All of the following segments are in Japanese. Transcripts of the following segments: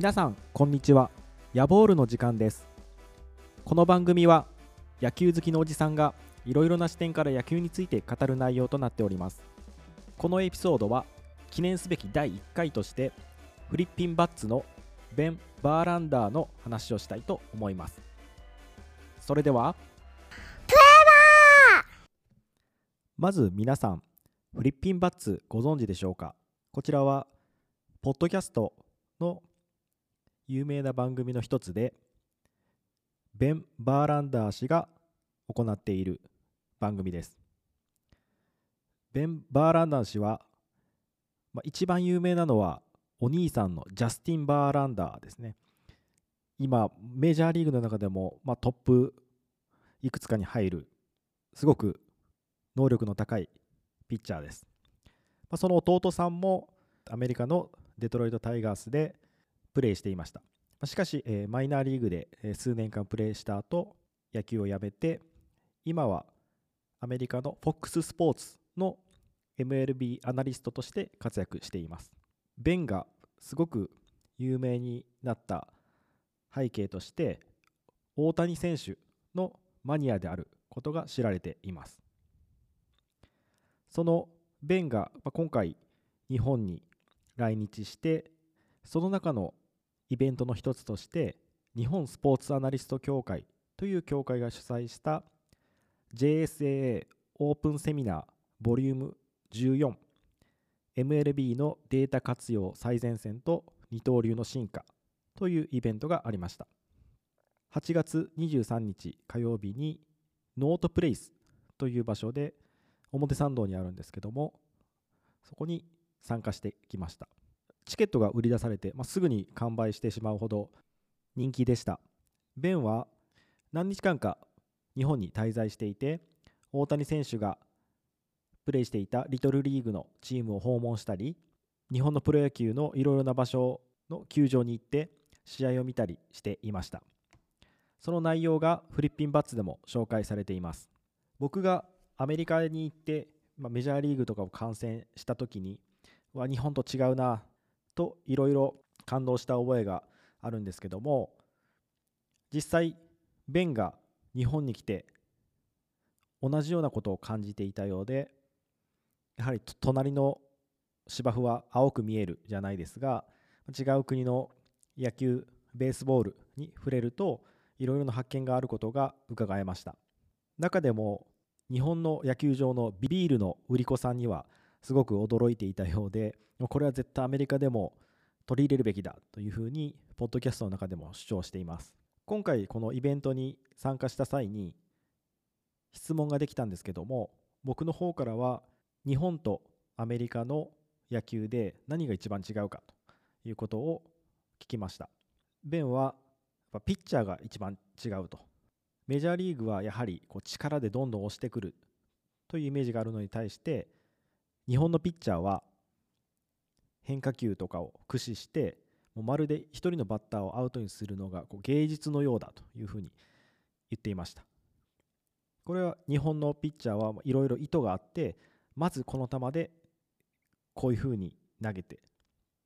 皆さんこんにちは。ヤボールの時間です。この番組は野球好きのおじさんがいろいろな視点から野球について語る内容となっております。このエピソードは記念すべき第1回としてフリッピンバッツのベン・バーランダーの話をしたいと思います。それではまず皆さんフリッピンバッツご存知でしょうか？こちらはポッドキャストの有名な番組の一つでベン・バーランダー氏が行っている番組です。ベン・バーランダー氏は、まあ、一番有名なのはお兄さんのジャスティン・バーランダーですね。今メジャーリーグの中でも、まあ、トップいくつかに入るすごく能力の高いピッチャーです、まあ、その弟さんもアメリカのデトロイト・タイガースでプレーしていました。しかし、えー、マイナーリーグで数年間プレーした後野球をやめて今はアメリカの FOX スポーツの MLB アナリストとして活躍しています。ベンがすごく有名になった背景として大谷選手のマニアであることが知られています。そのベンが今回日本に来日してその中のイベントの一つとして日本スポーツアナリスト協会という協会が主催した JSAA オープンセミナーボリューム 14MLB のデータ活用最前線と二刀流の進化というイベントがありました。8月23日火曜日にノートプレイスという場所で表参道にあるんですけどもそこに参加してきました。チケットが売り出されて、まあ、すぐに完売してしまうほど人気でした。ベンは何日間か日本に滞在していて大谷選手がプレーしていたリトルリーグのチームを訪問したり日本のプロ野球のいろいろな場所の球場に行って試合を見たりしていました。その内容がフリッピンバッツでも紹介されています。僕がアメリカに行って、まあ、メジャーリーグとかを観戦した時には日本と違うなといろいろ感動した覚えがあるんですけども実際ベンが日本に来て同じようなことを感じていたようでやはり隣の芝生は青く見えるじゃないですが違う国の野球ベースボールに触れるといろいろな発見があることが伺えました。中でも日本の野球場のビビールの売り子さんにはすごく驚いていたようでこれは絶対アメリカでも取り入れるべきだというふうにポッドキャストの中でも主張しています。今回このイベントに参加した際に質問ができたんですけども僕の方からは日本とアメリカの野球で何が一番違うかということを聞きました。ベンはピッチャーが一番違うと。メジャーリーグはやはりこう力でどんどん押してくるというイメージがあるのに対して日本のピッチャーは変化球とかを駆使してもうまるで1人のバッターをアウトにするのがこう芸術のようだというふうに言っていました。これは日本のピッチャーはいろいろ意図があってまずこの球でこういうふうに投げて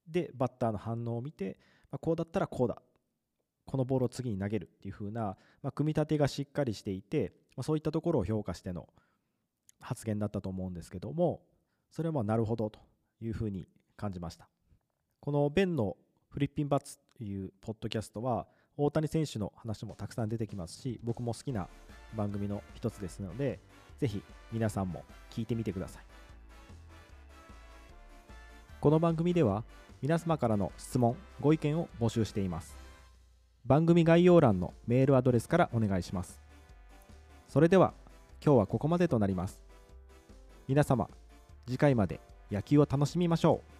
でバッターの反応を見て、まあ、こうだったらこうだ。このボールを次に投げるっていう風な、まあ、組み立てがしっかりしていて、まあ、そういったところを評価しての発言だったと思うんですけどもそれはまあなるほどというふうに感じました。このベンのフリッピンバッツというポッドキャストは大谷選手の話もたくさん出てきますし僕も好きな番組の一つですのでぜひ皆さんも聞いてみてください。この番組では皆様からの質問ご意見を募集しています。番組概要欄のメールアドレスからお願いします。それでは今日はここまでとなります。皆様次回まで野球を楽しみましょう。